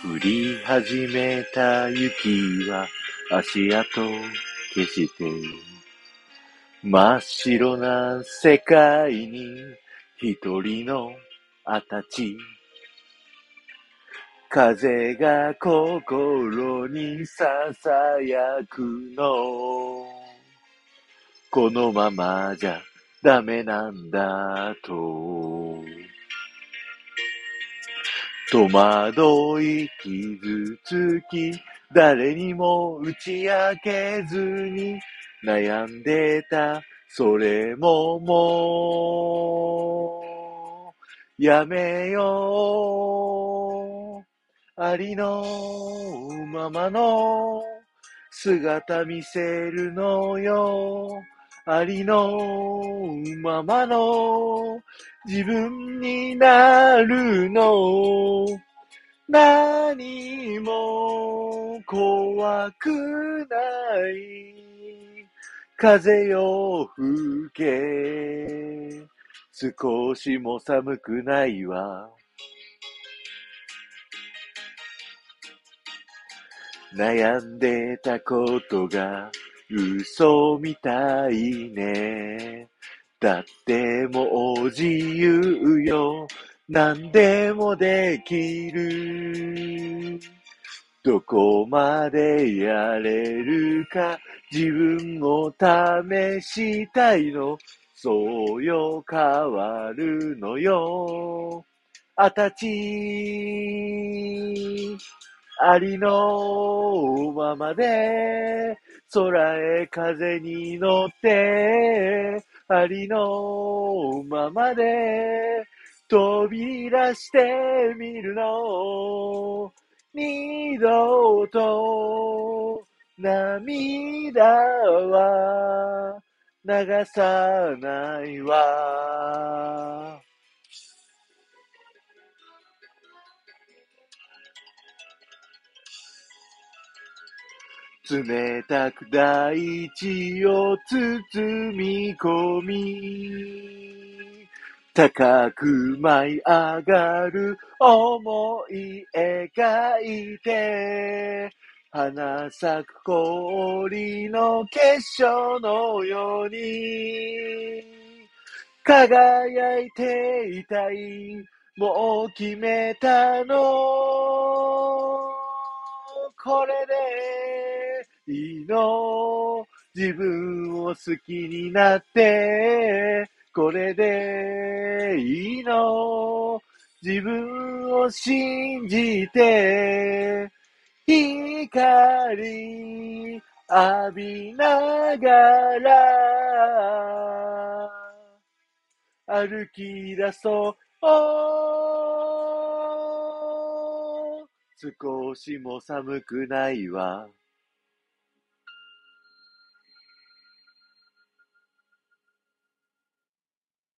降り始めた雪は足跡消して真っ白な世界に一人のあたち風が心にささやくの。このままじゃダメなんだと。戸惑い傷つき誰にも打ち明けずに悩んでた。それももうやめよう。ありのままの姿見せるのよ。ありのままの自分になるの。何も怖くない風よ吹け少しも寒くないわ悩んでたことが嘘みたいね。だってもう自由よ。何でもできる。どこまでやれるか自分を試したいの。そうよ、変わるのよ。あたち、ありのままで空へ風に乗って、ありのままで飛び出してみるの。二度と涙は流さないわ。冷たく大地を包み込み、高く舞い上がる思い描いて、花咲く氷の結晶のように、輝いていたい、もう決めたの。これでいいの自分を好きになって、これでいいの自分を信じて、光浴びながら歩き出そう。少しも寒くないわ。